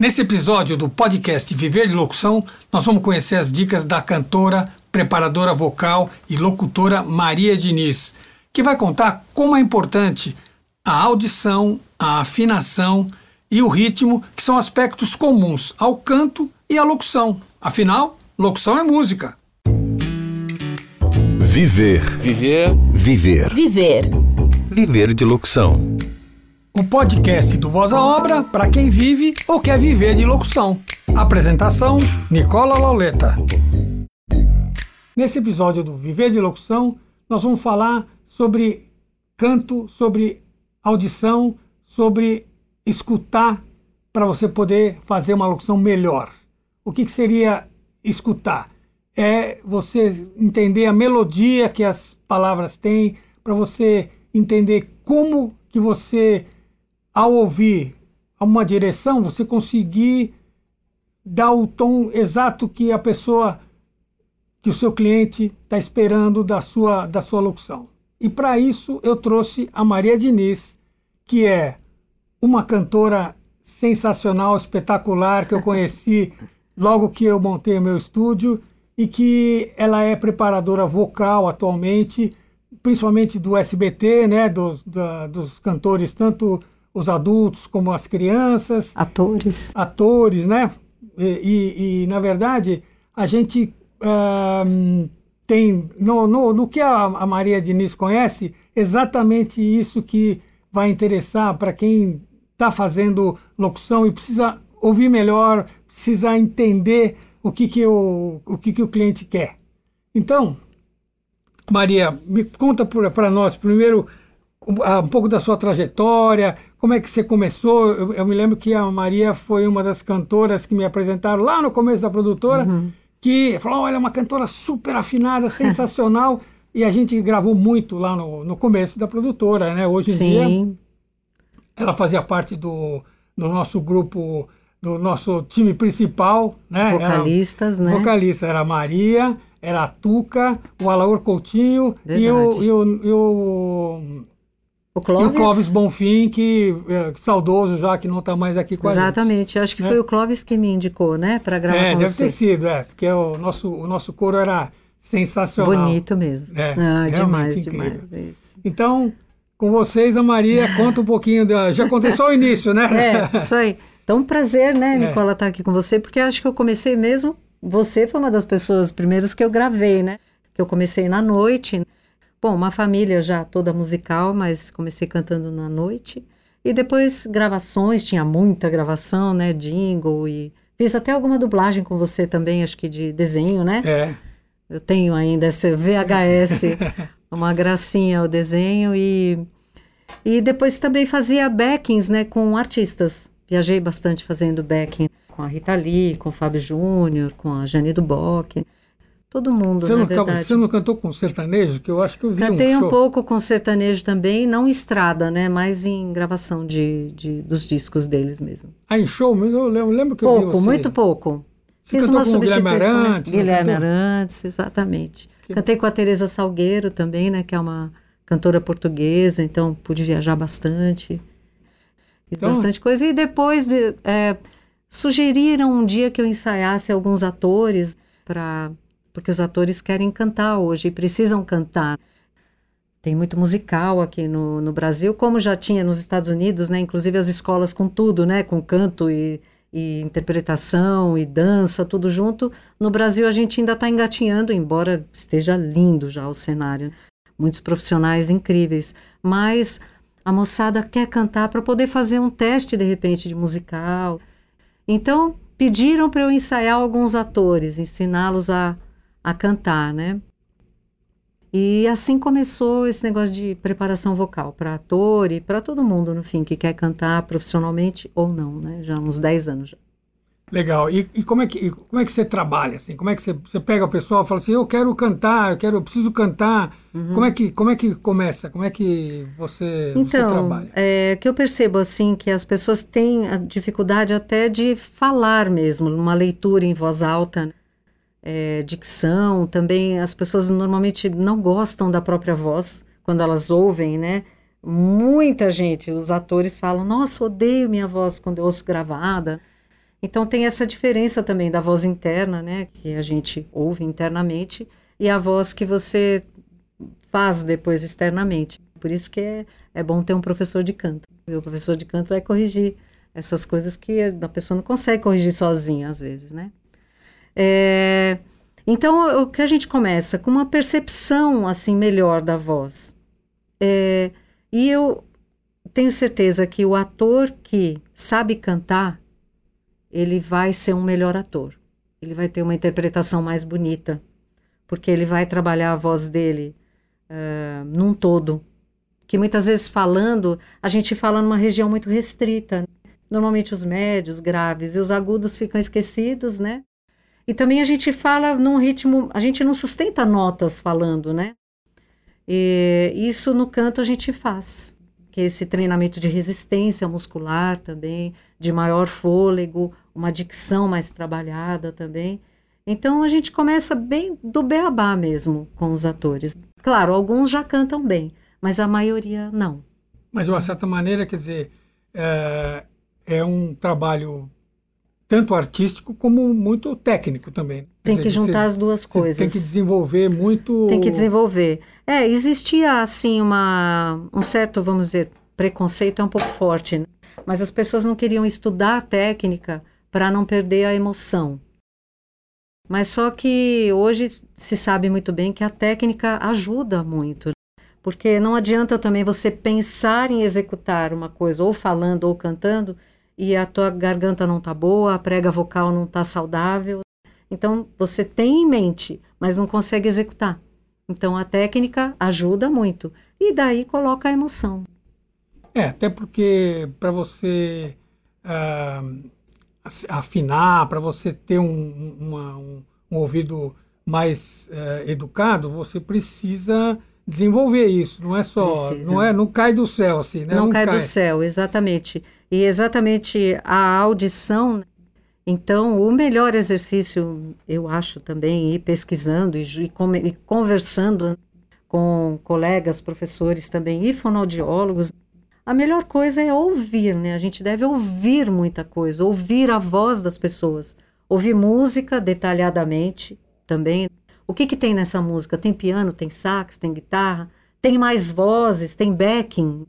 Nesse episódio do podcast Viver de Locução, nós vamos conhecer as dicas da cantora, preparadora vocal e locutora Maria Diniz, que vai contar como é importante a audição, a afinação e o ritmo, que são aspectos comuns ao canto e à locução. Afinal, locução é música. Viver. Viver. Viver. Viver. Viver de locução. O podcast do Voz à Obra para quem vive ou quer viver de locução. Apresentação: Nicola Lauleta. Nesse episódio do Viver de Locução, nós vamos falar sobre canto, sobre audição, sobre escutar para você poder fazer uma locução melhor. O que, que seria escutar? É você entender a melodia que as palavras têm, para você entender como que você ao ouvir uma direção, você conseguir dar o tom exato que a pessoa, que o seu cliente está esperando da sua, da sua locução. E para isso eu trouxe a Maria Diniz, que é uma cantora sensacional, espetacular, que eu conheci logo que eu montei o meu estúdio e que ela é preparadora vocal atualmente, principalmente do SBT, né, dos, da, dos cantores tanto os adultos como as crianças. Atores. Atores, né? E, e, e na verdade, a gente uh, tem, no, no, no que a, a, Maria Diniz conhece, exatamente isso que vai interessar para quem está fazendo locução e precisa ouvir melhor, precisa entender o que, que, o, o, que, que o cliente quer. Então, Maria, me conta para nós primeiro um, um pouco da sua trajetória, como é que você começou? Eu, eu, me lembro que a Maria foi uma das cantoras que me apresentaram lá no começo da produtora, uhum. que falou: olha, é uma cantora super afinada, sensacional. e a gente gravou muito lá no, no começo da produtora, né? Hoje em Sim. dia, ela fazia parte do, do nosso grupo, do nosso time principal, né? Vocalistas, era, né? Vocalista era a Maria, era a Tuca, o Alaor Coutinho e o, e o, e o o Clóvis? E o Clóvis Bonfim, que é, saudoso já, que não está mais aqui com Exatamente. a gente. Exatamente, acho que né? foi o Clóvis que me indicou, né, para gravar é, com deve você. ter sido, é, porque o nosso, o nosso coro era sensacional. Bonito mesmo. É, ah, demais, incrível. demais. Então, com vocês, a Maria, conta um pouquinho, da, já contei só o início, né? É, isso aí. Então, um prazer, né, é. Nicola, estar tá aqui com você, porque acho que eu comecei mesmo, você foi uma das pessoas primeiras que eu gravei, né, que eu comecei na noite, Bom, uma família já toda musical, mas comecei cantando na noite. E depois gravações, tinha muita gravação, né? Jingle e. Fiz até alguma dublagem com você também, acho que de desenho, né? É. Eu tenho ainda esse VHS, uma gracinha o desenho e. E depois também fazia backings, né, com artistas. Viajei bastante fazendo backing com a Rita Lee, com o Fábio Júnior, com a Jane Duboc. Todo mundo, você na não, verdade. Você não cantou com sertanejo? Que eu acho que eu vi Cantei um, um pouco com sertanejo também, não estrada, né? Mas em gravação de, de dos discos deles mesmo. Ah, em show mesmo? Eu lembro, lembro que pouco, eu vi você. muito pouco. Você Fiz uma substituição. Guilherme Arantes? Guilherme Arantes, exatamente. Que... Cantei com a Teresa Salgueiro também, né? Que é uma cantora portuguesa, então pude viajar bastante. Fiz então... bastante coisa. E depois de, é, sugeriram um dia que eu ensaiasse alguns atores para porque os atores querem cantar hoje e precisam cantar. Tem muito musical aqui no, no Brasil, como já tinha nos Estados Unidos, né? Inclusive as escolas com tudo, né? Com canto e, e interpretação e dança, tudo junto. No Brasil a gente ainda está engatinhando, embora esteja lindo já o cenário. Muitos profissionais incríveis. Mas a moçada quer cantar para poder fazer um teste, de repente, de musical. Então, pediram para eu ensaiar alguns atores, ensiná-los a a cantar, né? E assim começou esse negócio de preparação vocal para ator e para todo mundo, no fim, que quer cantar profissionalmente ou não, né? Já há uns 10 anos já. Legal. E, e, como, é que, como é que você trabalha, assim? Como é que você, você pega o pessoal e fala assim, eu quero cantar, eu quero, eu preciso cantar. Uhum. Como, é que, como é que começa? Como é que você, então, você trabalha? É que eu percebo, assim, que as pessoas têm a dificuldade até de falar mesmo, numa leitura em voz alta, né? É, dicção, também as pessoas normalmente não gostam da própria voz quando elas ouvem, né? Muita gente, os atores falam, nossa, odeio minha voz quando eu ouço gravada. Então tem essa diferença também da voz interna, né, que a gente ouve internamente, e a voz que você faz depois externamente. Por isso que é, é bom ter um professor de canto. E o professor de canto vai corrigir essas coisas que a pessoa não consegue corrigir sozinha, às vezes, né? É, então, o que a gente começa? Com uma percepção, assim, melhor da voz. É, e eu tenho certeza que o ator que sabe cantar, ele vai ser um melhor ator. Ele vai ter uma interpretação mais bonita, porque ele vai trabalhar a voz dele uh, num todo. Que muitas vezes falando, a gente fala numa região muito restrita. Normalmente os médios, graves e os agudos ficam esquecidos, né? E também a gente fala num ritmo, a gente não sustenta notas falando, né? E isso no canto a gente faz, que é esse treinamento de resistência muscular também, de maior fôlego, uma dicção mais trabalhada também. Então a gente começa bem do beabá mesmo com os atores. Claro, alguns já cantam bem, mas a maioria não. Mas de uma certa maneira, quer dizer, é, é um trabalho tanto artístico como muito técnico também. Tem dizer, que juntar as duas coisas. Tem que desenvolver muito. Tem que desenvolver. É, existia assim uma um certo, vamos dizer, preconceito é um pouco forte, né? mas as pessoas não queriam estudar a técnica para não perder a emoção. Mas só que hoje se sabe muito bem que a técnica ajuda muito, porque não adianta também você pensar em executar uma coisa ou falando ou cantando e a tua garganta não tá boa, a prega vocal não tá saudável. Então você tem em mente, mas não consegue executar. Então a técnica ajuda muito e daí coloca a emoção. É, até porque para você uh, afinar, para você ter um, uma, um, um ouvido mais uh, educado, você precisa desenvolver isso. Não é só, precisa. não é, não cai do céu assim, né? Não, não cai, cai do céu, exatamente. E exatamente a audição. Então, o melhor exercício, eu acho também, ir pesquisando e, e conversando com colegas, professores também e fonoaudiólogos, a melhor coisa é ouvir, né? A gente deve ouvir muita coisa, ouvir a voz das pessoas, ouvir música detalhadamente também. O que, que tem nessa música? Tem piano, tem sax, tem guitarra, tem mais vozes, tem backing,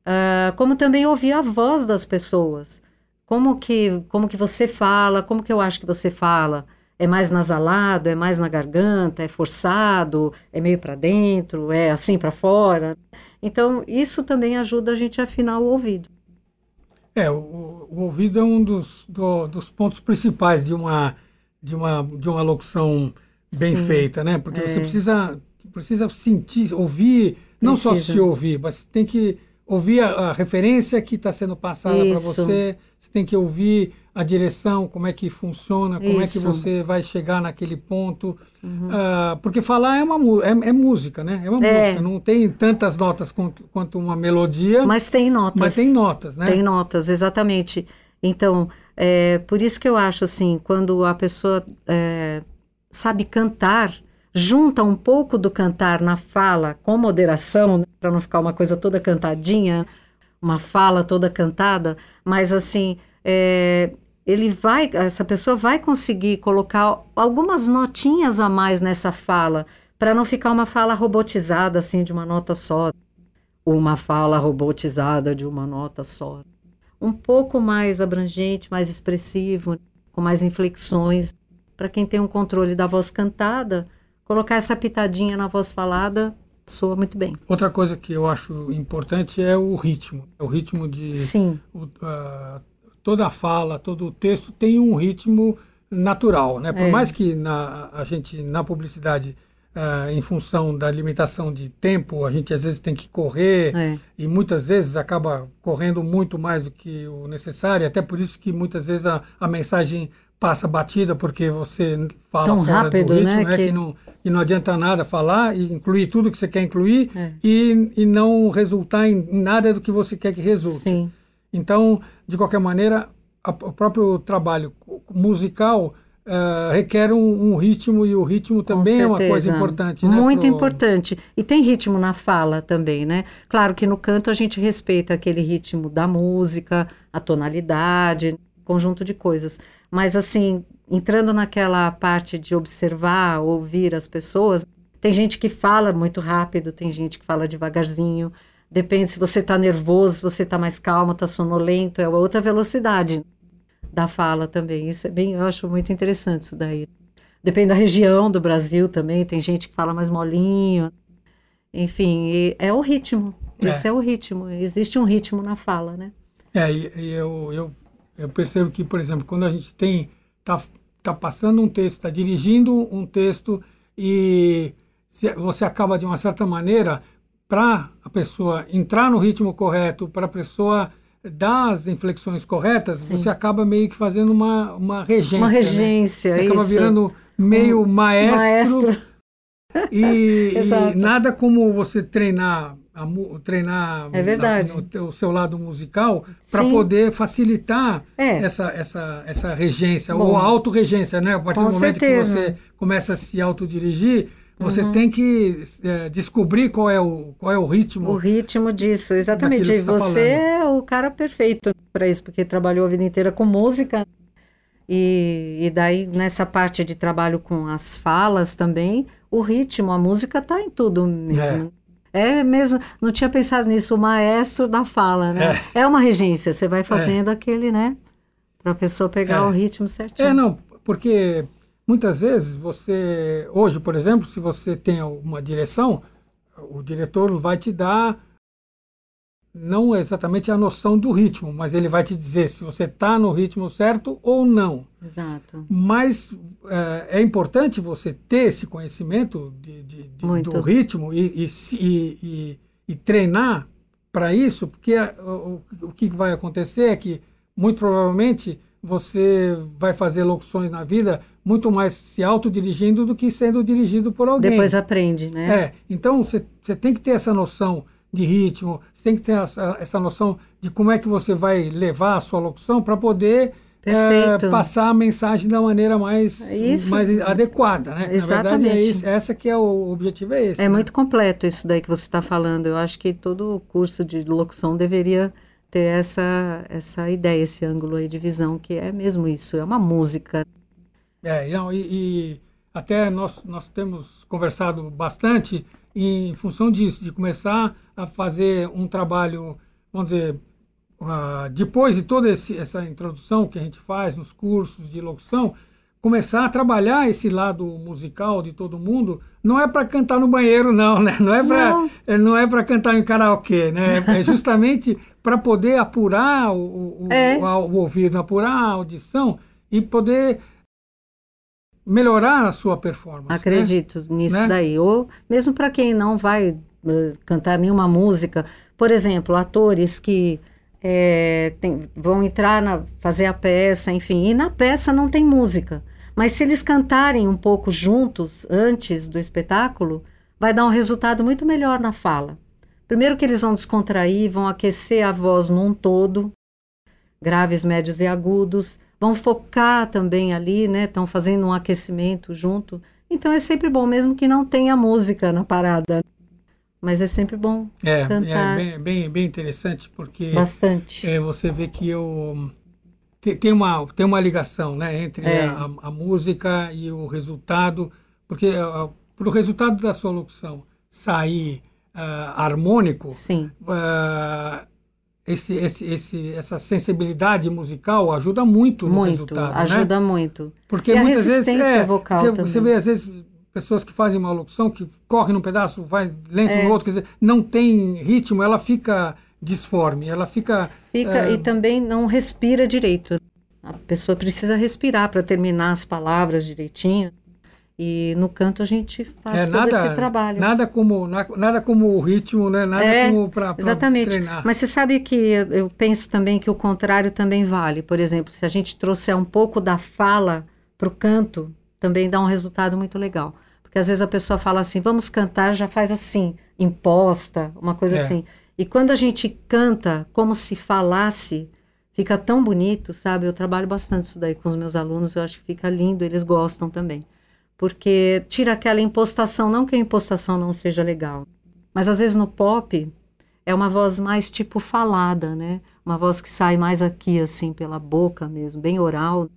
Uh, como também ouvir a voz das pessoas. Como que, como que você fala, como que eu acho que você fala. É mais nasalado, é mais na garganta, é forçado, é meio para dentro, é assim para fora. Então, isso também ajuda a gente a afinar o ouvido. É, o, o ouvido é um dos, do, dos pontos principais de uma, de uma, de uma locução bem Sim, feita, né? Porque é. você precisa, precisa sentir, ouvir, não precisa. só se ouvir, mas tem que ouvir a, a referência que está sendo passada para você, você tem que ouvir a direção, como é que funciona, como Isso. é que você vai chegar naquele ponto. Uhum. Uh, porque falar é, uma, é, é, música, né? É uma é. música, não tem tantas notas quanto, quanto, uma melodia. Mas tem notas. Mas tem notas, né? Tem notas, exatamente. Então, é, por isso que eu acho assim, quando a pessoa é, sabe cantar, junta um pouco do cantar na fala com moderação, né, para não ficar uma coisa toda cantadinha, uma fala toda cantada, mas assim, é, ele vai, essa pessoa vai conseguir colocar algumas notinhas a mais nessa fala, para não ficar uma fala robotizada assim de uma nota só, uma fala robotizada de uma nota só. Um pouco mais abrangente, mais expressivo, com mais inflexões. Para quem tem um controle da voz cantada, colocar essa pitadinha na voz falada soa muito bem. Outra coisa que eu acho importante é o ritmo. O ritmo de. Sim. O, uh, toda a fala, todo o texto tem um ritmo natural, né? Por é. mais que na, a gente, na publicidade, uh, em função da limitação de tempo, a gente às vezes tem que correr é. e muitas vezes acaba correndo muito mais do que o necessário, até por isso que muitas vezes a, a mensagem passa batida porque você fala Tão fora rápido, do ritmo, né? né? Que... que... não, e não adianta nada falar e incluir tudo que você quer incluir é. e, e não resultar em nada do que você quer que resulte. Sim. Então, de qualquer maneira, a, o próprio trabalho musical uh, requer um, um, ritmo e o ritmo também é uma coisa importante. Né, Muito pro... importante. E tem ritmo na fala também, né? Claro que no canto a gente respeita aquele ritmo da música, a tonalidade, conjunto de coisas. Mas, assim, entrando naquela parte de observar, ouvir as pessoas, tem gente que fala muito rápido, tem gente que fala devagarzinho. Depende se você está nervoso, se você está mais calmo, está sonolento, é outra velocidade da fala também. Isso é bem, eu acho muito interessante isso daí. Depende da região do Brasil também, tem gente que fala mais molinho. Enfim, é o ritmo. É. Esse é o ritmo. Existe um ritmo na fala, né? É, e, e eu, eu, eu percebo que, por exemplo, quando a gente tem tá, tá passando um texto, está dirigindo um texto e você acaba de uma certa maneira para a pessoa entrar no ritmo correto, para a pessoa dar as inflexões corretas, Sim. você acaba meio que fazendo uma, uma regência. Uma né? regência, né? Você acaba virando meio um maestro. maestro. E, e, nada como você treinar a, treinar é verdade. A, o seu lado musical para poder facilitar é. essa, essa, essa regência, Bom, ou a autorregência, né? A partir do momento certeza. que você começa a se autodirigir, você uhum. tem que é, descobrir qual é, o, qual é o ritmo. O ritmo disso, exatamente. E você, você é o cara perfeito para isso, porque trabalhou a vida inteira com música. E, e daí, nessa parte de trabalho com as falas também, o ritmo, a música está em tudo mesmo. É. é. mesmo, não tinha pensado nisso, o maestro da fala, né? É, é uma regência, você vai fazendo é. aquele, né? Para a pessoa pegar é. o ritmo certinho. É, não, porque Muitas vezes você, hoje, por exemplo, se você tem uma direção, o diretor vai te dar não exatamente a noção do ritmo, mas ele vai te dizer se você está no ritmo certo ou não. Exato. Mas é, é importante você ter esse conhecimento de, de, de do ritmo e, e, e, e treinar para isso, porque o, o que vai acontecer é que, muito provavelmente, você vai fazer locuções na vida muito mais se autodirigindo do que sendo dirigido por alguém. Depois aprende, né? É. Então, você tem que ter essa noção de ritmo, você tem que ter essa, essa noção de como é que você vai levar a sua locução para poder é, passar a mensagem da maneira mais, mais adequada, né? Exatamente. Na verdade, é isso, essa que é o objetivo é esse. É né? muito completo isso daí que você está falando. Eu acho que todo curso de locução deveria ter essa, essa ideia, esse ângulo aí de visão, que é mesmo isso, é uma música. É, não, e, e até nós, nós temos conversado bastante em função disso, de começar a fazer um trabalho, vamos dizer, uh, depois de toda esse, essa introdução que a gente faz nos cursos de locução, começar a trabalhar esse lado musical de todo mundo, não é para cantar no banheiro não, né? Não é para não. É, não é para cantar em karaokê, né? É justamente para poder apurar o, o, é. o, o, ouvido, apurar a audição e poder melhorar a sua performance. Né? Acredito né? nisso né? daí. Ou mesmo para quem não vai uh, cantar nenhuma música, por exemplo, atores que é, tem, vão entrar na fazer a peça, enfim, e na peça não tem música. Mas se eles cantarem um pouco juntos antes do espetáculo, vai dar um resultado muito melhor na fala. Primeiro que eles vão descontrair, vão aquecer a voz num todo, graves, médios e agudos, vão focar também ali, né? Estão fazendo um aquecimento junto. Então é sempre bom, mesmo que não tenha música na parada. Mas é sempre bom é, é cantar. É bem, bem, bem interessante, porque... Bastante. É, você vê que eu... Tem uma, tem uma ligação né, entre é. a, a, música e o resultado, porque uh, para o resultado da sua locução sair uh, harmônico, Sim. Uh, esse, esse, esse, essa sensibilidade musical ajuda muito, muito no resultado. Né? Ajuda né? muito. Porque e muitas vezes. É, vocal porque você vê, às vezes, pessoas que fazem uma locução que corre num pedaço, vai lento é. no outro, quer dizer, não tem ritmo, ela fica disforme, ela fica. Fica é... e também não respira direito. A pessoa precisa respirar para terminar as palavras direitinho. E no canto a gente faz é, todo nada, esse trabalho. Nada como, nada como o ritmo, né? Nada é, como para treinar. Mas você sabe que eu, eu, penso também que o contrário também vale. Por exemplo, se a gente trouxer um pouco da fala para o canto, também dá um resultado muito legal. Porque às vezes a pessoa fala assim, vamos cantar, já faz assim, imposta, uma coisa é. assim. E quando a gente canta como se falasse, fica tão bonito, sabe? Eu trabalho bastante isso daí com os meus alunos, eu acho que fica lindo, eles gostam também porque tira aquela impostação, não que a impostação não seja legal, mas às vezes no pop é uma voz mais tipo falada, né? Uma voz que sai mais aqui, assim, pela boca mesmo, bem oral,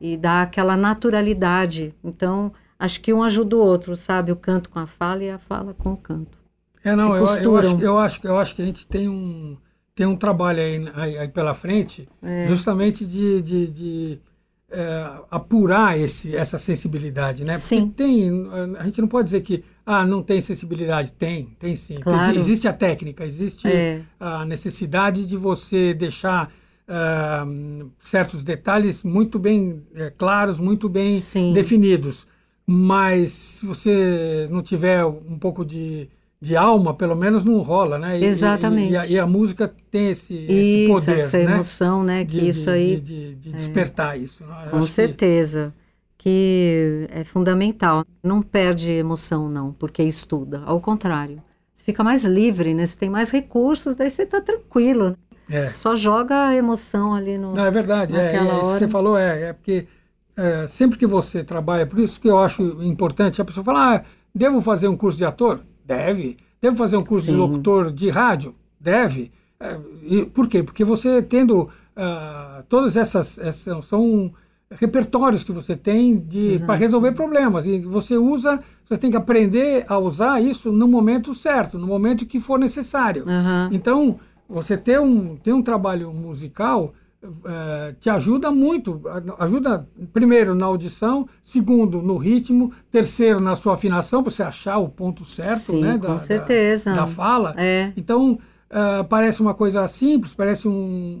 e dá aquela naturalidade. Então, acho que um ajuda o outro, sabe? O canto com a fala e a fala com o canto. É, não, eu, eu, acho, eu, acho, eu acho que a gente tem um, tem um trabalho aí, aí, aí pela frente, é. justamente de, de, de é, apurar esse, essa sensibilidade, né? Porque sim. tem, a gente não pode dizer que ah, não tem sensibilidade. Tem, tem sim. Claro. Existe a técnica, existe é. a necessidade de você deixar uh, certos detalhes muito bem é, claros, muito bem sim. definidos. Mas se você não tiver um pouco de de alma, pelo menos não rola, né? E, Exatamente. E, e, a, e, a, música tem esse, esse isso, poder, essa né? emoção, né? Que de, isso de, aí... De, de despertar é. isso. Né? Com certeza. Que... que é fundamental. Não perde emoção, não, porque estuda. Ao contrário. Você fica mais livre, né? Você tem mais recursos, daí você está tranquilo. Né? É. Você só joga a emoção ali no... Não, é verdade. É, é, hora. Você falou, é, é porque... É, sempre que você trabalha, por isso que eu acho importante, a pessoa fala, ah, devo fazer um curso de ator? Deve. Deve fazer um curso Sim. de locutor de rádio? Deve. É, e, por quê? Porque você tendo uh, todas essas, essas, são repertórios que você tem para resolver problemas e você usa você tem que aprender a usar isso no momento certo no momento que for necessário uhum. então você ter um ter um trabalho musical é, te ajuda muito. Ajuda, primeiro, na audição, segundo, no ritmo, terceiro, na sua afinação, para você achar o ponto certo Sim, né, da. Da, da fala. É. Então, Uh, parece uma coisa simples, parece um,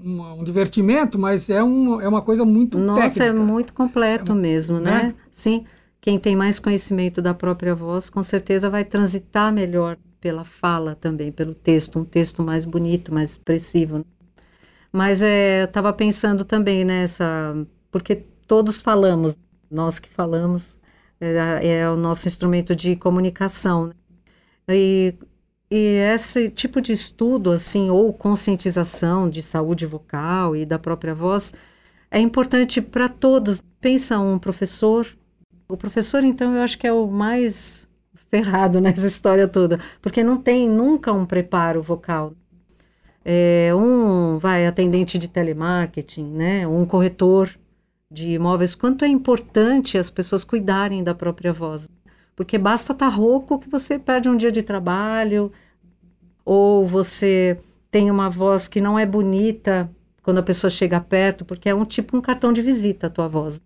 um, um, divertimento, mas é, um, é uma coisa muito Nossa, técnica. é muito completo é, mesmo, né? né? Sim, quem tem mais conhecimento da própria voz, com certeza vai transitar melhor pela fala também, pelo texto, um texto mais bonito, mais expressivo. Mas é, eu estava pensando também nessa, porque todos falamos, nós que falamos, é, é o nosso instrumento de comunicação. Né? E, e esse tipo de estudo, assim, ou conscientização de saúde vocal e da própria voz, é importante para todos. Pensa um professor, o professor, então, eu acho que é o mais ferrado nessa história toda, porque não tem nunca um preparo vocal é, um vai atendente de telemarketing, né, um corretor de imóveis, quanto é importante as pessoas cuidarem da própria voz. Porque basta estar tá rouco que você perde um dia de trabalho, ou você tem uma voz que não é bonita quando a pessoa chega perto, porque é um tipo um cartão de visita a tua voz.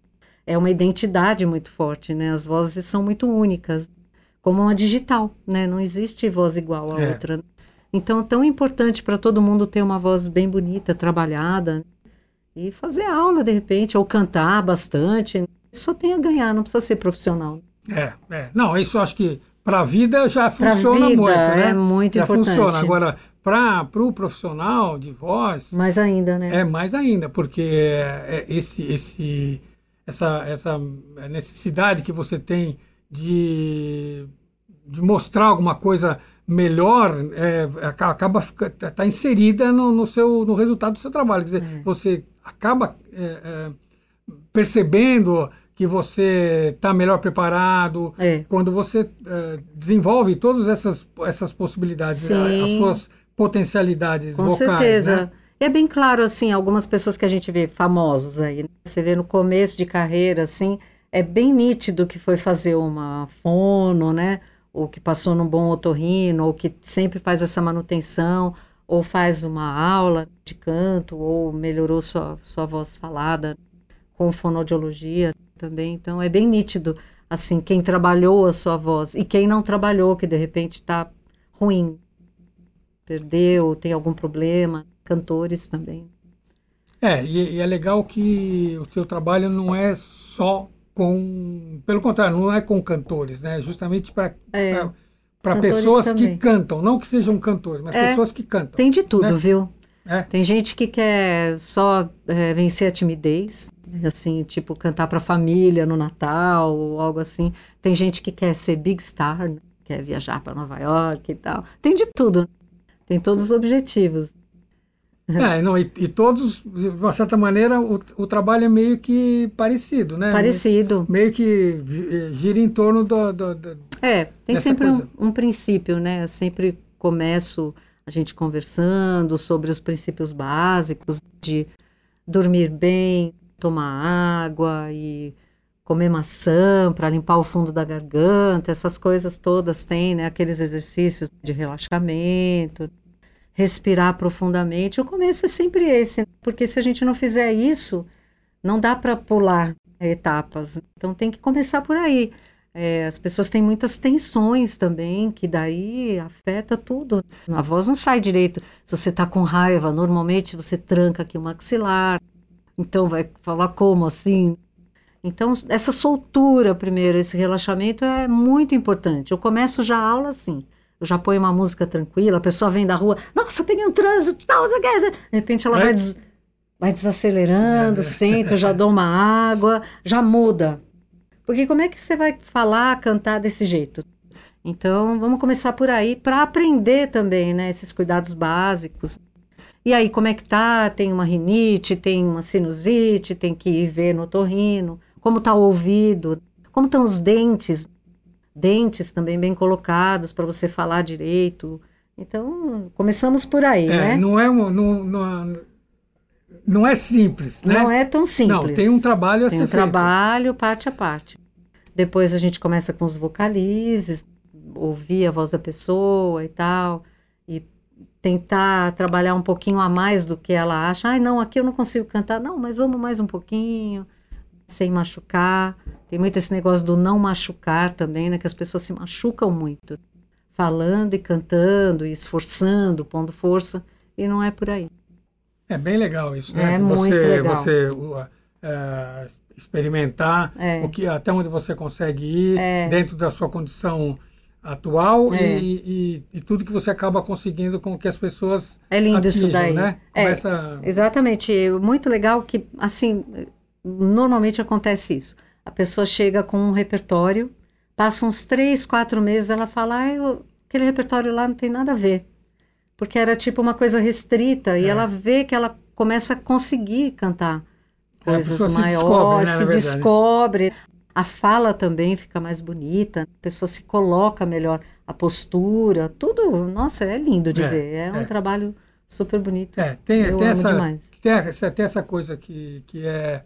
É uma identidade muito forte, né? As vozes são muito únicas, como uma digital, né? Não existe voz igual a é. outra. Então é tão importante para todo mundo ter uma voz bem bonita, trabalhada e fazer aula de repente ou cantar bastante. Só tem a ganhar, não precisa ser profissional. É, é. Não, isso eu acho que para a vida já funciona vida, muito, né? É muito já importante. funciona. Agora, para o pro profissional de voz. Mais ainda, né? É mais ainda, porque é, esse, esse, essa, essa necessidade que você tem de, de mostrar alguma coisa melhor é, acaba tá, tá inserida no, no, seu no resultado do seu trabalho quer dizer é. você acaba é, é percebendo que você está melhor preparado é. quando você é, desenvolve todas essas essas possibilidades as suas potencialidades Com vocais certeza né? é bem claro assim algumas pessoas que a gente vê famosos aí né? você vê no começo de carreira assim é bem nítido que foi fazer uma fono né ou que passou num bom otorrino, ou que sempre faz essa manutenção, ou faz uma aula de canto, ou melhorou sua, sua voz falada com fonoaudiologia também. Então é bem nítido, assim, quem trabalhou a sua voz e quem não trabalhou, que de repente está ruim, perdeu, tem algum problema. Cantores também. É, e, e é legal que o seu trabalho não é só com, pelo contrário, não é com cantores, né? Justamente para é, para pessoas também. que cantam, não que sejam cantores, mas é, pessoas que cantam. Tem de tudo, né? viu? É. Tem gente que quer só é, vencer a timidez, assim, tipo cantar para a família no Natal ou algo assim. Tem gente que quer ser big star, né? quer viajar para Nova York e tal. Tem de tudo. Tem todos os objetivos. É, não, e, e, todos, de uma certa maneira, o, o trabalho é meio que parecido, né? Parecido. Meio que gira em torno do. do, do é, tem sempre um, um, princípio, né? Eu sempre começo a gente conversando sobre os princípios básicos de dormir bem, tomar água e comer maçã para limpar o fundo da garganta, essas coisas todas tem, né? Aqueles exercícios de relaxamento, respirar profundamente. O começo é sempre esse, porque se a gente não fizer isso, não dá para pular etapas. Então tem que começar por aí. É, as pessoas têm muitas tensões também, que daí afeta tudo. A voz não sai direito. Se você está com raiva, normalmente você tranca aqui o maxilar. Então vai falar como assim? Então, essa soltura primeiro, esse relaxamento é muito importante. Eu começo já a aula assim. Eu já ponho uma música tranquila, a pessoa vem da rua, nossa, peguei um trânsito, tal, de repente ela vai, des, vai desacelerando, senta, já dou uma água, já muda. Porque como é que você vai falar, cantar desse jeito? Então, vamos começar por aí para aprender também, né, esses cuidados básicos. E aí, como é que tá? Tem uma rinite, tem uma sinusite, tem que ir ver no torrino como está o ouvido, como estão os dentes, dentes também bem colocados para você falar direito. Então, começamos por aí, é, né? Não é, não, não, não é simples, né? Não é tão simples. Não, tem um trabalho a tem ser um feito. trabalho parte a parte. Depois a gente começa com os vocalizes, ouvir a voz da pessoa e tal, e tentar trabalhar um pouquinho a mais do que ela acha. Ai, não, aqui eu não consigo cantar. Não, mas vamos mais um pouquinho sem machucar. Tem muito esse negócio do não machucar também, né? Que as pessoas se machucam muito, falando e cantando, e esforçando, pondo força, e não é por aí. É bem legal isso, né? É você, muito legal. Você uh, uh, experimentar é. o que, até onde você consegue ir é. dentro da sua condição atual é. e, e, e, tudo que você acaba conseguindo com que as pessoas é lindo atinjam, isso daí né? É, Começa... exatamente muito legal que assim normalmente acontece isso. A pessoa chega com um repertório, passa uns três, quatro meses, ela fala, ah, eu, aquele repertório lá não tem nada a ver. Porque era tipo uma coisa restrita, é. e ela vê que ela começa a conseguir cantar coisas maiores, se, descobre, né, se descobre. A fala também fica mais bonita, a pessoa se coloca melhor, a postura, tudo, nossa, é lindo de é, ver. É, é, um trabalho super bonito. É, tem, tem essa, tem, tem, essa coisa que, que é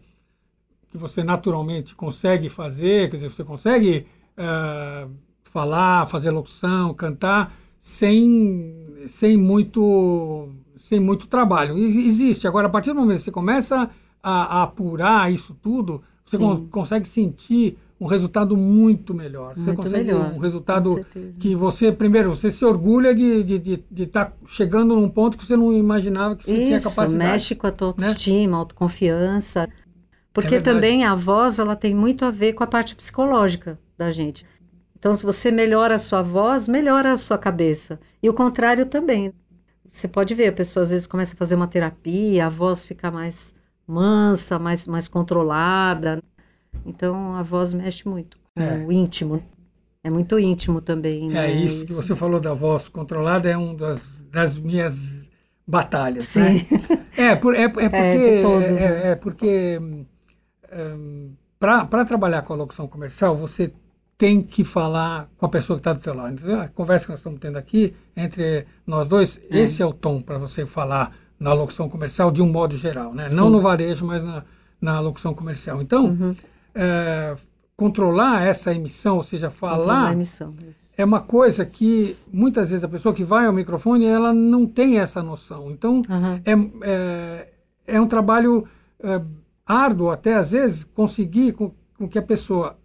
que você naturalmente consegue fazer, quer dizer, você consegue uh, falar, fazer locução, cantar sem, sem, muito, sem muito trabalho. existe. Agora, a partir do momento que você começa a, a apurar isso tudo, você con consegue sentir um resultado muito melhor. Muito você consegue melhor, um resultado que você, primeiro, você se orgulha de estar de, de, de tá chegando num ponto que você não imaginava que você Isso, tinha capacidade. mexe com a tua né? autoestima, né? autoconfiança. Porque é também a voz, ela tem muito a ver com a parte psicológica da gente. Então, se você melhora a sua voz, melhora a sua cabeça. E o contrário também. Você pode ver, a pessoa às vezes começa a fazer uma terapia, a voz fica mais mansa, mais, mais controlada. Então, a voz mexe muito com é. o íntimo. É muito íntimo também. É né? isso, isso que você falou da voz controlada, é uma das, das minhas batalhas. Sim. Né? É, por, é, é, é porque. É, todos, é, né? é porque um, para trabalhar com a locução comercial, você tem que falar com a pessoa que está do teu lado. Então, a conversa que nós estamos tendo aqui entre nós dois, é. esse é o tom para você falar na locução comercial de um modo geral, né? Não no varejo, mas na, na locução comercial. Então, uhum. é, controlar essa emissão, ou seja, falar, emissão, é uma coisa que muitas vezes a pessoa que vai ao microfone ela não tem essa noção. Então, uhum. é, é, é, um trabalho é, árduo até às vezes conseguir com, com que a pessoa,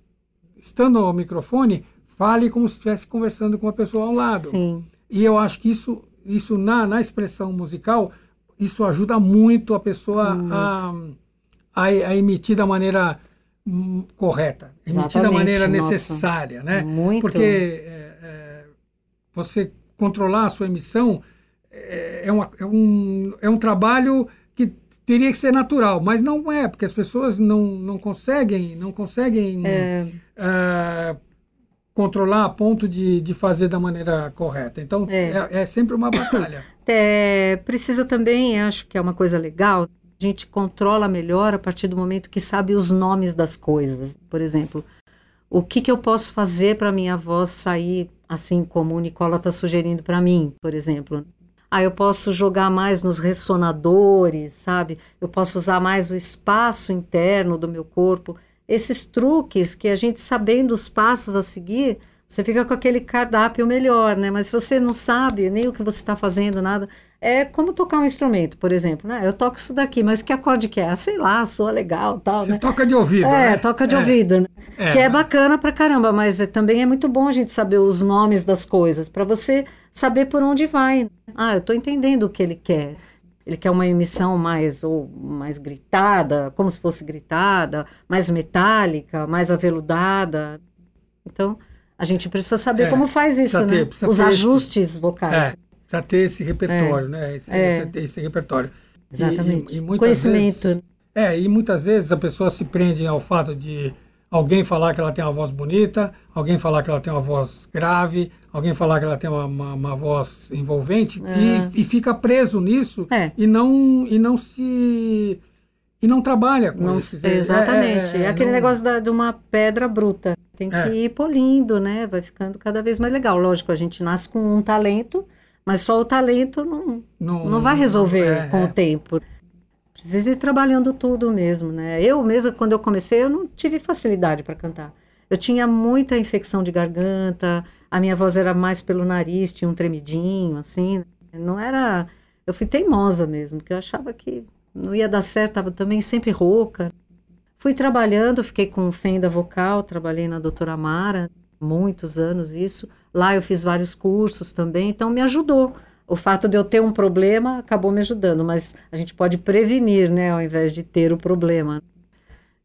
estando ao microfone, fale como se estivesse conversando com uma pessoa ao lado. Sim. E eu acho que isso, isso na, na expressão musical, isso ajuda muito a pessoa a, a, a, emitir da maneira hum, correta, emitir da maneira necessária, né? Muito. Porque é, é, você controlar a sua emissão é, é, uma, é, um, é um trabalho teria que ser natural, mas não é, porque as pessoas não, não conseguem, não conseguem é. uh, controlar a ponto de, de fazer da maneira correta. Então, é, é, é sempre uma batalha. É, precisa também, acho que é uma coisa legal, a gente controla melhor a partir do momento que sabe os nomes das coisas. Por exemplo, o que, que eu posso fazer para minha voz sair assim como o Nicola está sugerindo para mim, por exemplo. Ah, eu posso jogar mais nos ressonadores, sabe? Eu posso usar mais o espaço interno do meu corpo. Esses truques que a gente sabendo os passos a seguir, você fica com aquele cardápio melhor, né? Mas se você não sabe nem o que você está fazendo, nada. É como tocar um instrumento, por exemplo. Né? Eu toco isso daqui, mas que acorde que é? Ah, sei lá, soa legal tal. Você né? toca de ouvido. É, né? toca de é. ouvido. Né? É. Que é bacana pra caramba, mas é, também é muito bom a gente saber os nomes das coisas, para você saber por onde vai. Ah, eu estou entendendo o que ele quer. Ele quer uma emissão mais ou mais gritada, como se fosse gritada, mais metálica, mais aveludada. Então, a gente precisa saber É, como faz isso, né? ter- precisa Os ter esse- ajustes vocais. É, precisa ter esse repertório, né? Esse, É. esse- esse repertório. E- Exatamente. E, e muitas Conhecimento. Vezes, é, e muitas vezes a pessoa se prende ao fato de alguém falar que ela tem uma voz bonita, alguém falar que ela tem uma voz grave, alguém falar que ela tem uma, uma, uma voz envolvente e, e fica preso nisso É. e não e não se e não trabalha com Não- isso. Quer dizer, exatamente. É, aquele não- negócio da- de uma pedra bruta. Tem que É. ir polindo, né? Vai ficando cada vez mais legal. Lógico, a gente nasce com um talento, mas só o talento não, não, não vai resolver é, com é. o tempo. Precisa ir trabalhando tudo mesmo, né? Eu mesma, quando eu comecei, eu não tive facilidade para cantar. Eu tinha muita infecção de garganta, a minha voz era mais pelo nariz, tinha um tremidinho, assim. Não era... Eu fui teimosa mesmo, porque eu achava que não ia dar certo, estava também sempre rouca. Fui trabalhando, fiquei com fenda vocal, trabalhei na doutora Mara, muitos anos isso. Lá eu fiz vários cursos também, então me ajudou. O fato de eu ter um problema acabou me ajudando, mas a gente pode prevenir, né, ao invés de ter o problema.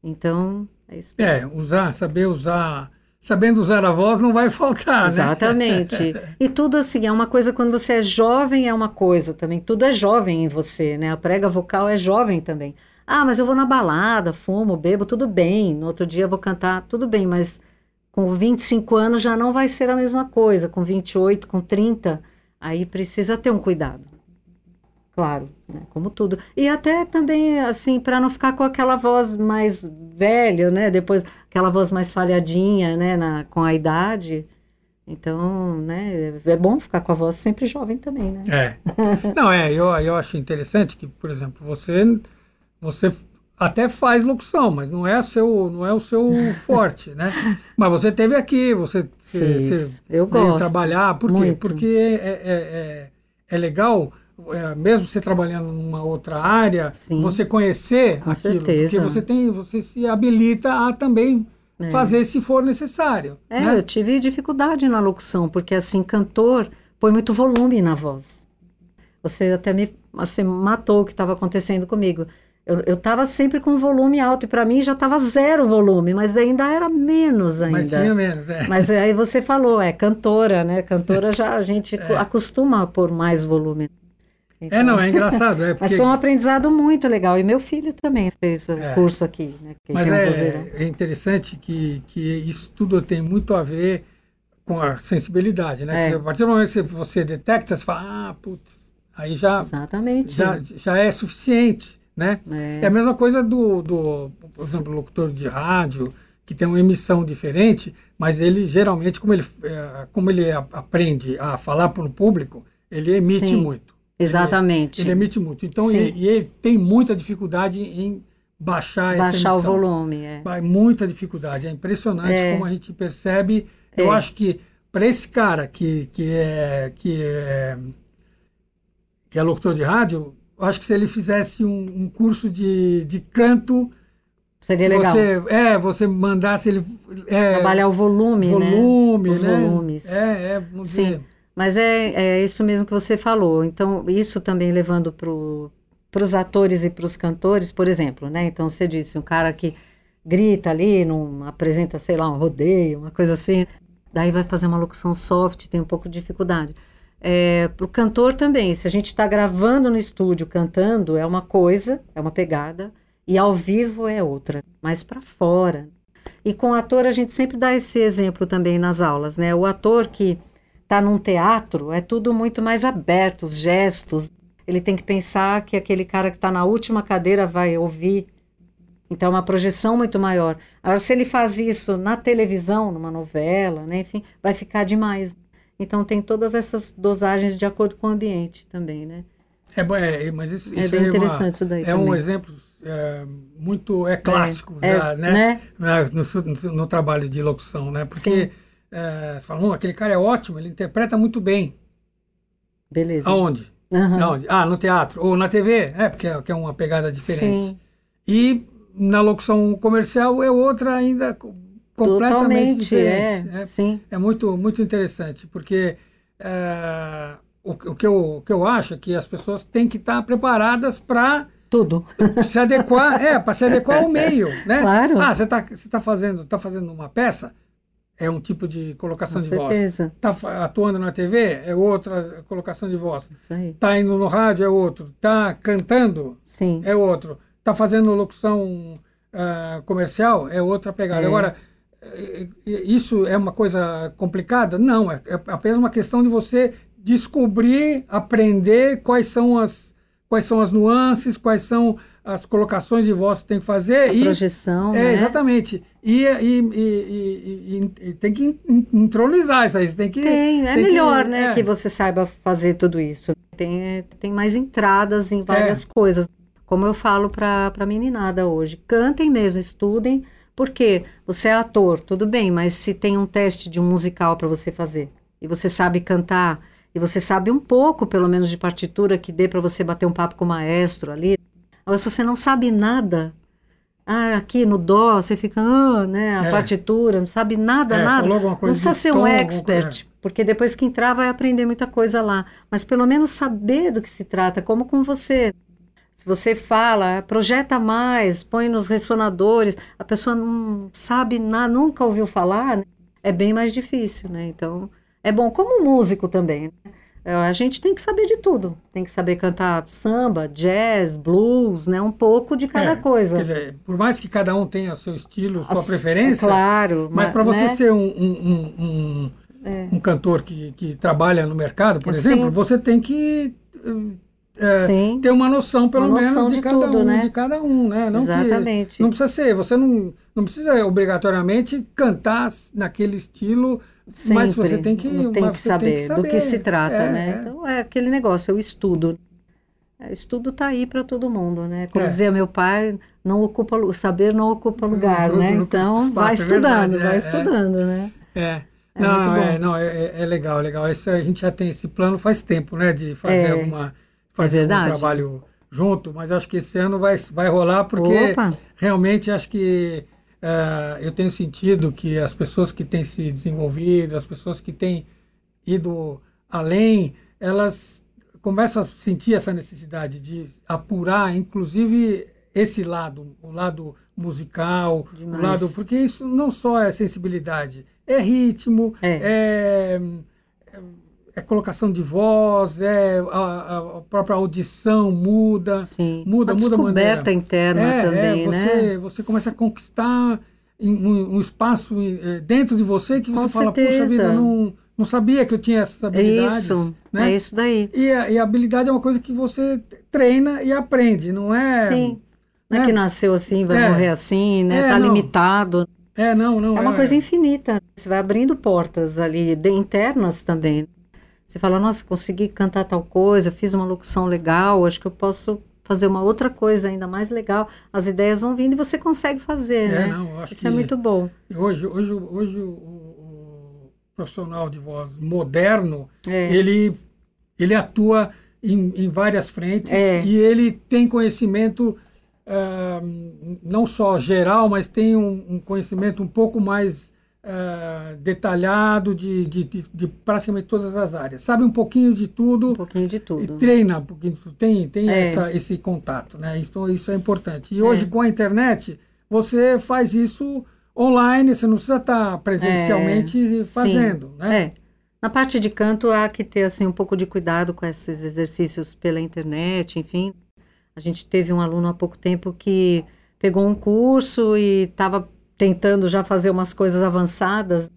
Então, é isso. É, usar, saber usar, sabendo usar a voz não vai faltar, né? Exatamente. E tudo assim, é uma coisa quando você é jovem, é uma coisa também. Tudo é jovem em você, né? A prega vocal é jovem também. Ah, mas eu vou na balada, fumo, bebo, tudo bem. No outro dia eu vou cantar, tudo bem, mas com 25 anos já não vai ser a mesma coisa. Com 28, com 30, aí precisa ter um cuidado. Claro, né? como tudo. E até também, assim, para não ficar com aquela voz mais velha, né? Depois, aquela voz mais falhadinha, né? Na, com a idade. Então, né? É bom ficar com a voz sempre jovem também, né? É. Não, é, eu, eu acho interessante que, por exemplo, você você até faz locução, mas não é o seu, não é o seu forte, né? Mas você teve aqui, você, você, Fiz. você Eu veio gosto. trabalhar, por quê? Muito. Porque é, é, é, é legal, é, mesmo você trabalhando numa outra área, Sim. você conhecer Com aquilo, certeza. porque você tem, você se habilita a também fazer se for necessário. É, né? eu tive dificuldade na locução, porque assim, cantor põe muito volume na voz. Você até me você matou o que estava acontecendo comigo. Eu, eu tava sempre com volume alto e para mim já tava zero volume, mas ainda era menos ainda. Mas tinha menos, é. Mas aí você falou, é cantora, né? Cantora já a gente acostuma a pôr mais volume. É, não, é engraçado. É Mas porque, foi um aprendizado muito legal. E meu filho também fez o É. curso aqui, né? Mas é, é interessante que, que isso tudo tem muito a ver com a sensibilidade, né? É. A partir do momento que você detecta, você fala, ah, putz, aí já, Exatamente. já, já é suficiente, né? É. É a mesma coisa do, do, por exemplo, locutor de rádio, que tem uma emissão diferente, mas ele geralmente, como ele, é, como ele aprende a falar para o público, ele emite Sim. muito. Exatamente. Ele emite muito. Então, e, ele tem muita dificuldade em baixar, essa Baixar o emissão. volume, é. Vai muita dificuldade. É impressionante É. como a gente percebe. Eu É. acho que para esse cara que, que, é, que, é, que é locutor de rádio, acho que se ele fizesse um, um curso de, de canto, Seria legal. você, é, você mandasse ele. É, Trabalhar o volume, volume, né? Os né? volumes. É, é, vamos Sim. dizer. Mas é, é isso mesmo que você falou. Então, isso também levando para os atores e para os cantores, por exemplo, né? Então, você disse, um cara que grita ali, não apresenta, sei lá, um rodeio, uma coisa assim, daí vai fazer uma locução soft, tem um pouco de dificuldade. É, para o cantor também, se a gente está gravando no estúdio cantando, é uma coisa, é uma pegada, e ao vivo é outra, mais para fora. E com o ator a gente sempre dá esse exemplo também nas aulas, né? O ator que está num teatro é tudo muito mais aberto, os gestos. Ele tem que pensar que aquele cara que está na última cadeira vai ouvir. Então, é uma projeção muito maior. Agora, se ele faz isso na televisão, numa novela, né, enfim, vai ficar demais. Então tem todas essas dosagens de acordo com o ambiente também, né? É, é mas isso, é isso bem é interessante uma, isso daí. É também. um exemplo é, muito é clássico É, já, é, né? né? No, no, no trabalho de locução, né? Porque é, você fala, "Hum, aquele cara é ótimo, ele interpreta muito bem. Beleza. Aonde? Aham. Aonde? Ah, no teatro ou na TV, é porque é, é uma pegada diferente. Sim, E na locução comercial é outra ainda completamente totalmente, diferente. é, É, sim. é muito, muito interessante, porque é, o, o que eu, o que eu acho é que as pessoas têm que estar preparadas para Tudo. se adequar, é, para se adequar ao meio, né? Claro. Ah, você está você tá fazendo, tá fazendo uma peça, é um tipo de colocação Com de voz. certeza. Está atuando na TV, é outra colocação de voz. Isso aí. Está indo no rádio, é outro. Está cantando, Sim. é outro. Está fazendo locução ah, comercial, é outra pegada. É. Agora, isso é uma coisa complicada? Não, é, é apenas uma questão de você descobrir, aprender quais são as, quais são as nuances, quais são as colocações de voz que tem que fazer. A e, projeção, é, né? exatamente. E, e, e- tem que intronizar isso aí. Tem que. Tem, é tem que- melhor, né, é. que você saiba fazer tudo isso. Tem, tem mais entradas em várias É. coisas. Como eu falo para a meninada hoje, cantem mesmo, estudem, porque você é ator, tudo bem, mas se tem um teste de um musical para você fazer e você sabe cantar e você sabe um pouco, pelo menos, de partitura que dê para você bater um papo com o maestro ali. Agora, se você não sabe nada, ah, aqui no dó, você fica, ah, né, a É. partitura, não sabe nada, É, nada. Não precisa ser tom, um expert, coisa. porque depois que entrar vai aprender muita coisa lá. Mas pelo menos saber do que se trata, como com você. Se você fala, projeta mais, põe nos ressonadores, a pessoa não sabe nada, nunca ouviu falar, né? é bem mais difícil, né? Então, é bom como músico também. né? É, A gente tem que saber de tudo. Tem que saber cantar samba, jazz, blues, né? Um pouco de cada É, coisa. Quer dizer, por mais que cada um tenha o seu estilo, sua A su- preferência, é claro. mas ma- para você né? ser um, um, um, um- um cantor que, que trabalha no mercado, por Sim. exemplo, você tem que é, ter uma noção, pelo Uma noção menos, de, de cada tudo, um, né? de cada um, né? Não que- Exatamente. não precisa ser, você não, não precisa obrigatoriamente cantar naquele estilo, mas Sempre. você tem que, tem mas que você saber, do que se trata, É, né? é. Então é aquele negócio, eu estudo. É, Estudo tá aí para todo mundo, né? Como É. dizia meu pai, não ocupa saber não ocupa lugar, Não né? ocupa Então espaço, vai é estudando, vai estudando, né? É. Não, é, não é, legal, legal. Isso a gente já tem esse plano faz tempo, né? De fazer alguma fazer algum verdade. trabalho junto, mas acho que esse ano vai, vai rolar porque Opa. realmente acho que eh, eu tenho sentido que as pessoas que têm se desenvolvido, as pessoas que têm ido além, elas começam a sentir essa necessidade de apurar, inclusive esse lado, o lado musical, Demais. o lado porque isso não só é sensibilidade, é ritmo, é, é, é colocação de voz, é a, a própria audição muda, Sim. muda, Uma muda a maneira. descoberta interna É, também, é, você, né? você começa a conquistar um, um espaço eh, dentro de você que Com você fala, puxa certeza. vida, não, não sabia que eu tinha essas É habilidades. isso, né? é isso daí. E, a, e a habilidade é uma coisa que você treina e aprende, não é? Sim. Não é né? que nasceu assim, vai É. morrer assim, né? É, tá não. limitado. É, não, não. É uma coisa infinita. Você vai abrindo portas ali, de, internas também. Você fala, nossa, consegui cantar tal coisa, fiz uma locução legal, acho que eu posso fazer uma outra coisa ainda mais legal. As ideias vão vindo e você consegue fazer, É, né? não, acho Isso que é muito bom. hoje, hoje, hoje o, o profissional de voz moderno, É. ele, ele atua em, em várias frentes É. e ele tem conhecimento ah, não só geral, mas tem um, um conhecimento um pouco mais ah, detalhado de, de, de, de praticamente todas as áreas. Sabe um pouquinho de tudo Um pouquinho de e tudo. treina um pouquinho, de tudo. tem, tem É. essa, esse contato, né? Então isso é importante. E hoje É. com a internet, você faz isso online, você não precisa estar presencialmente fazendo, né? É. Na parte de canto há que ter assim um pouco de cuidado com esses exercícios pela internet, enfim. A gente teve um aluno há pouco tempo que pegou um curso e estava tentando já fazer umas coisas avançadas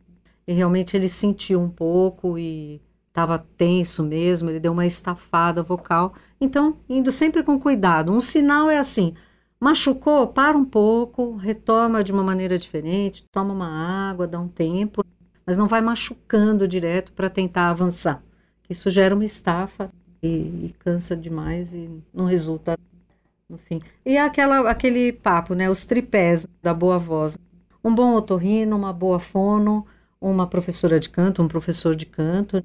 e realmente ele sentiu um pouco e estava tenso mesmo, ele deu uma estafada vocal. Então, indo sempre com cuidado. Um sinal é assim: machucou, para um pouco, retoma de uma maneira diferente, toma uma água, dá um tempo. mas não vai machucando direto para tentar avançar. Isso gera uma estafa e, e, cansa demais e não resulta no fim. E aquela, aquele papo, né? Os tripés da boa voz. Um bom otorrino, uma boa fono, uma professora de canto, um professor de canto,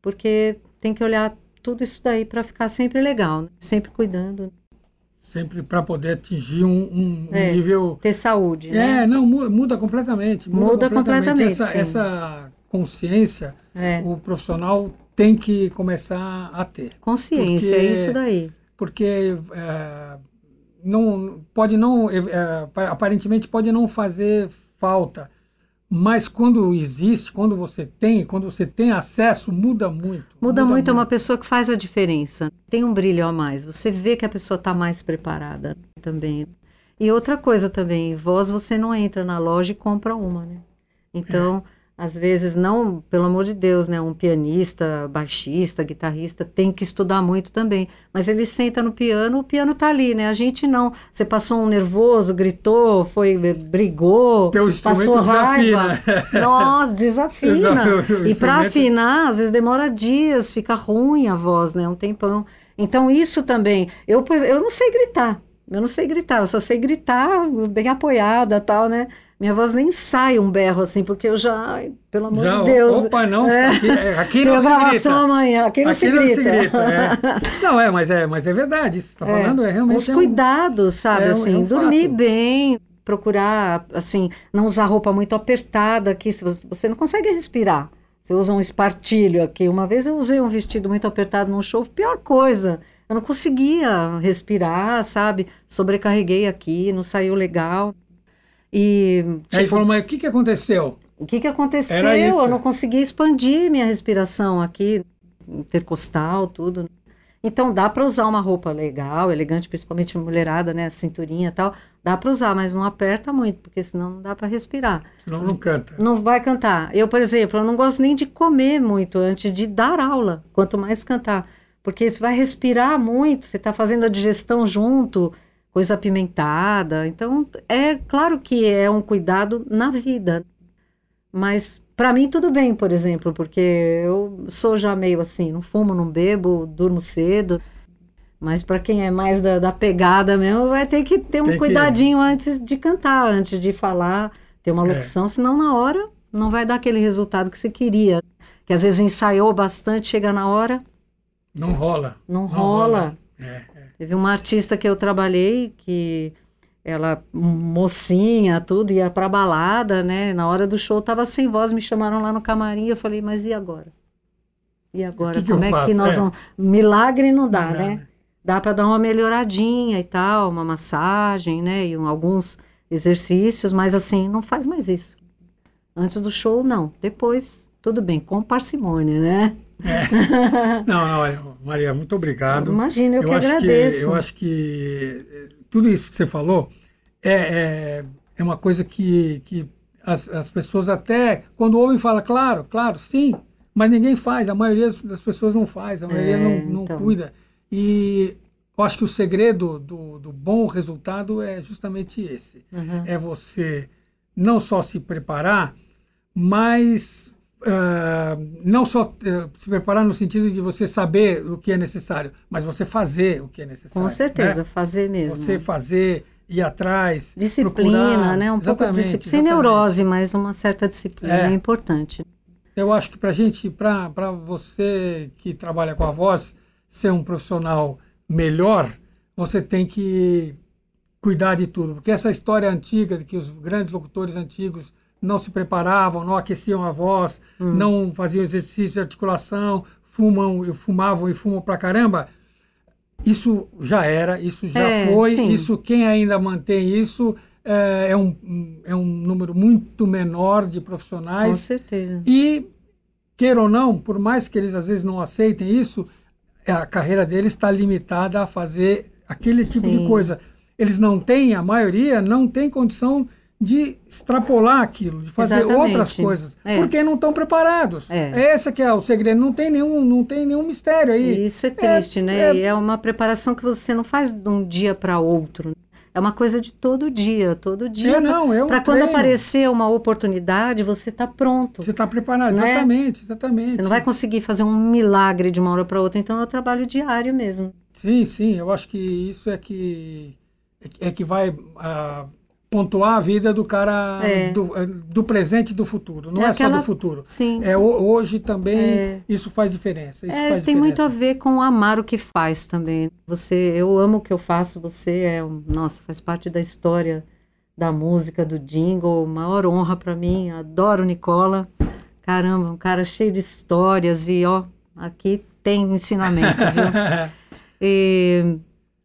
porque tem que olhar tudo isso daí para ficar sempre legal, né? sempre cuidando. Sempre para poder atingir um, um, é, nível. Ter saúde. É, né? não, muda completamente. Muda, muda completamente. essa, essa, consciência, é. o profissional tem que começar a ter. Consciência, porque, é isso daí. Porque é, não, pode não, é, aparentemente pode não fazer falta, mas quando existe, quando você tem, quando você tem acesso, muda muito. Muda, muda muito, muito, é uma pessoa que faz a diferença. Tem um brilho a mais. Você vê que a pessoa está mais preparada também. E outra coisa também, voz você não entra na loja e compra uma, né? Então, é às vezes não, pelo amor de Deus, né, um pianista, baixista, guitarrista tem que estudar muito também, mas ele senta no piano, o piano tá ali, né? A gente não. Você passou um nervoso, gritou, foi brigou, passou raiva. Nossa, desafina. e para afinar, às vezes demora dias, fica ruim a voz, né? Um tempão. Então isso também, eu eu não sei gritar. Eu não sei gritar, eu só sei gritar bem apoiada, tal, né? Minha voz nem sai um berro assim, porque eu já, pelo amor já, de Deus. Opa, não, é, aqui, é, aqui não se gravação grita. amanhã, aqui não aqui se não grita. Se grita é. Não, é, mas é, mas é verdade, isso que você está é, falando é realmente. Os cuidados, sabe, é assim, um dormir fato. bem, procurar, assim, não usar roupa muito apertada aqui, se você, você não consegue respirar. Você usa um espartilho aqui. Uma vez eu usei um vestido muito apertado num show, pior coisa. Eu não conseguia respirar, sabe? Sobrecarreguei aqui, não saiu legal. E, tipo, Aí falou, mas o que, que aconteceu? O que, que aconteceu? Eu não consegui expandir minha respiração aqui, intercostal, tudo. Então dá para usar uma roupa legal, elegante, principalmente mulherada, né, cinturinha e tal. Dá para usar, mas não aperta muito, porque senão não dá para respirar. Senão não canta. Não vai cantar. Eu, por exemplo, eu não gosto nem de comer muito antes de dar aula, quanto mais cantar, porque você vai respirar muito, você está fazendo a digestão junto, coisa apimentada. Então, é claro que é um cuidado na vida. Mas para mim tudo bem, por exemplo, porque eu sou já meio assim, não fumo, não bebo, durmo cedo. Mas para quem é mais da, da, pegada mesmo, vai ter que ter um tem cuidadinho que... antes de cantar, antes de falar, ter uma é. locução, é. senão na hora não vai dar aquele resultado que você queria. Que às vezes ensaiou bastante, chega na hora. Não rola. Não, não rola. rola. É. Teve uma artista que eu trabalhei que ela mocinha, tudo, ia pra balada, né? Na hora do show tava sem voz, me chamaram lá no camarim, eu falei, mas e agora? E agora? Que Como que é faço? que nós é. vamos. Milagre não dá, Não dá, né? né? Dá para dar uma melhoradinha e tal, uma massagem, né? E um, alguns exercícios, mas assim, não faz mais isso. Antes do show, não. Depois, tudo bem, com parcimônia, né? É. Não, não, olha, Maria, muito obrigado. Imagina, eu, eu que acho agradeço. Que, eu acho que tudo isso que você falou é, é, é uma coisa que, que as, as pessoas até, quando ouvem, falam, claro, claro, sim, mas ninguém faz, a maioria das pessoas não faz, a maioria É, não, não então. cuida. E eu acho que o segredo do, do bom resultado é justamente esse. Uhum. É você não só se preparar, mas não só eh, se preparar no sentido de você saber o que é necessário, mas você fazer o que é necessário. Com certeza, né? fazer mesmo. Você fazer, ir atrás. Disciplina, procurar. né? Um pouco de Exatamente, disciplina. Sem exatamente. neurose, mas uma certa disciplina é, É. importante. Eu acho que para gente, para você que trabalha com a voz, ser um profissional melhor, você tem que cuidar de tudo. Porque essa história antiga de que os grandes locutores antigos não se preparavam, não aqueciam a voz, Hum. não faziam exercício de articulação, fumam, e fumavam e fumam pra caramba. Isso já era, isso já É, foi, sim. isso quem ainda mantém isso é, é um, é um número muito menor de Com profissionais certeza. e, queira ou não, por mais que eles às vezes não aceitem isso, a carreira deles está limitada a fazer aquele tipo de Sim. coisa. Eles não têm, a maioria não tem condição de extrapolar aquilo, de fazer Exatamente. outras coisas, É. porque não estão preparados. É. Esse que é o segredo, não tem nenhum, não tem nenhum mistério aí. Isso é triste, né? é- E é uma preparação que você não faz de um dia para outro. É uma coisa de todo dia, todo dia. É, não, é um Para quando aparecer uma oportunidade, você tá pronto. Você está preparado, Né? exatamente, exatamente. Você não vai conseguir fazer um milagre de uma hora para outra, então é o trabalho diário mesmo. Sim, sim, eu acho que isso é que é que- é vai ah, pontuar a vida do cara É. do, eh, do presente e do futuro. Não É é, só aquela- do futuro. Sim. É ho- hoje também É. isso faz diferença. Isso É, faz tem muito a diferença. ver com amar o que faz também. Você, eu amo o que eu faço, você é, nossa, faz parte da história da música, do jingle, maior honra para mim. Adoro Nicola. Caramba, um cara cheio de histórias e ó, aqui tem ensinamento, viu? E,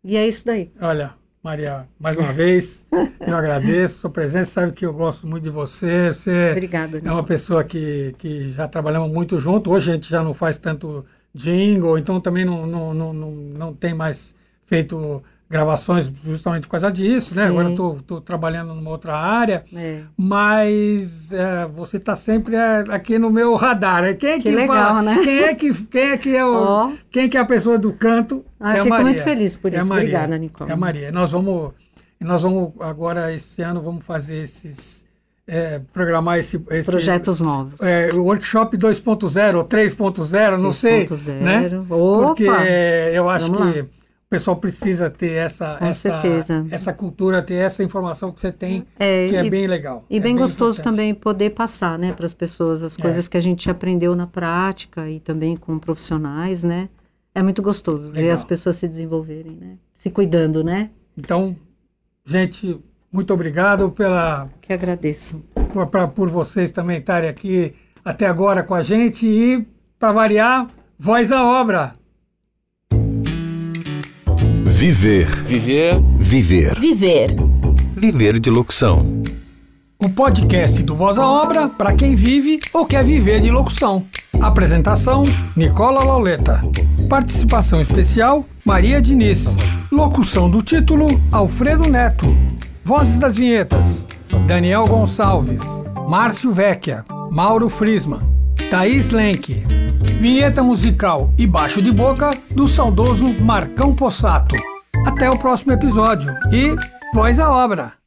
e é isso daí. Olha, Maria, mais uma vez, eu agradeço a sua presença. Sabe que eu gosto muito de você. Você Obrigada. é uma pessoa que, que já trabalhamos muito junto. Hoje a gente já não faz tanto jingle, então também não, não, não, não, não tem mais feito gravações justamente por causa disso, né? Sim. Agora eu estou trabalhando numa outra área, É. mas é, você está sempre é, aqui no meu radar. né? Quem é que, Que legal, fala? né? Quem é que, quem é que é o, Ó. quem que é a pessoa do canto? Ah, é fico Maria. muito feliz por É isso. Maria. Obrigada, Nicole. É a Maria. Nós vamos, nós vamos agora esse ano vamos fazer esses é, programar esse, esse Projetos novos. é, o workshop 2.0 ou 3.0, não sei, 3.0. né? Opa! Porque eu acho que lá. O pessoal precisa ter essa Com essa, certeza. essa cultura, ter essa informação que você tem, É, que é e- bem legal. E É bem gostoso importante. também poder passar, né, para as pessoas as É. coisas que a gente aprendeu na prática e também com profissionais, né? É muito gostoso ver Legal. as pessoas se desenvolverem, né? Se cuidando, né? Então, gente, muito obrigado pela Que agradeço. por, pra- por vocês também estarem aqui até agora com a gente e para variar, voz à obra. Viver. Viver. Viver. Viver. Viver de locução. O podcast do Voz à Obra para quem vive ou quer viver de locução. Apresentação: Nicola Lauleta. Participação especial: Maria Diniz. Locução do título: Alfredo Neto. Vozes das vinhetas: Daniel Gonçalves, Márcio Vecchia, Mauro Frisman, Thaís Lenk. Vinheta musical e baixo de boca do saudoso Marcão Possato. Até o próximo episódio e voz à obra!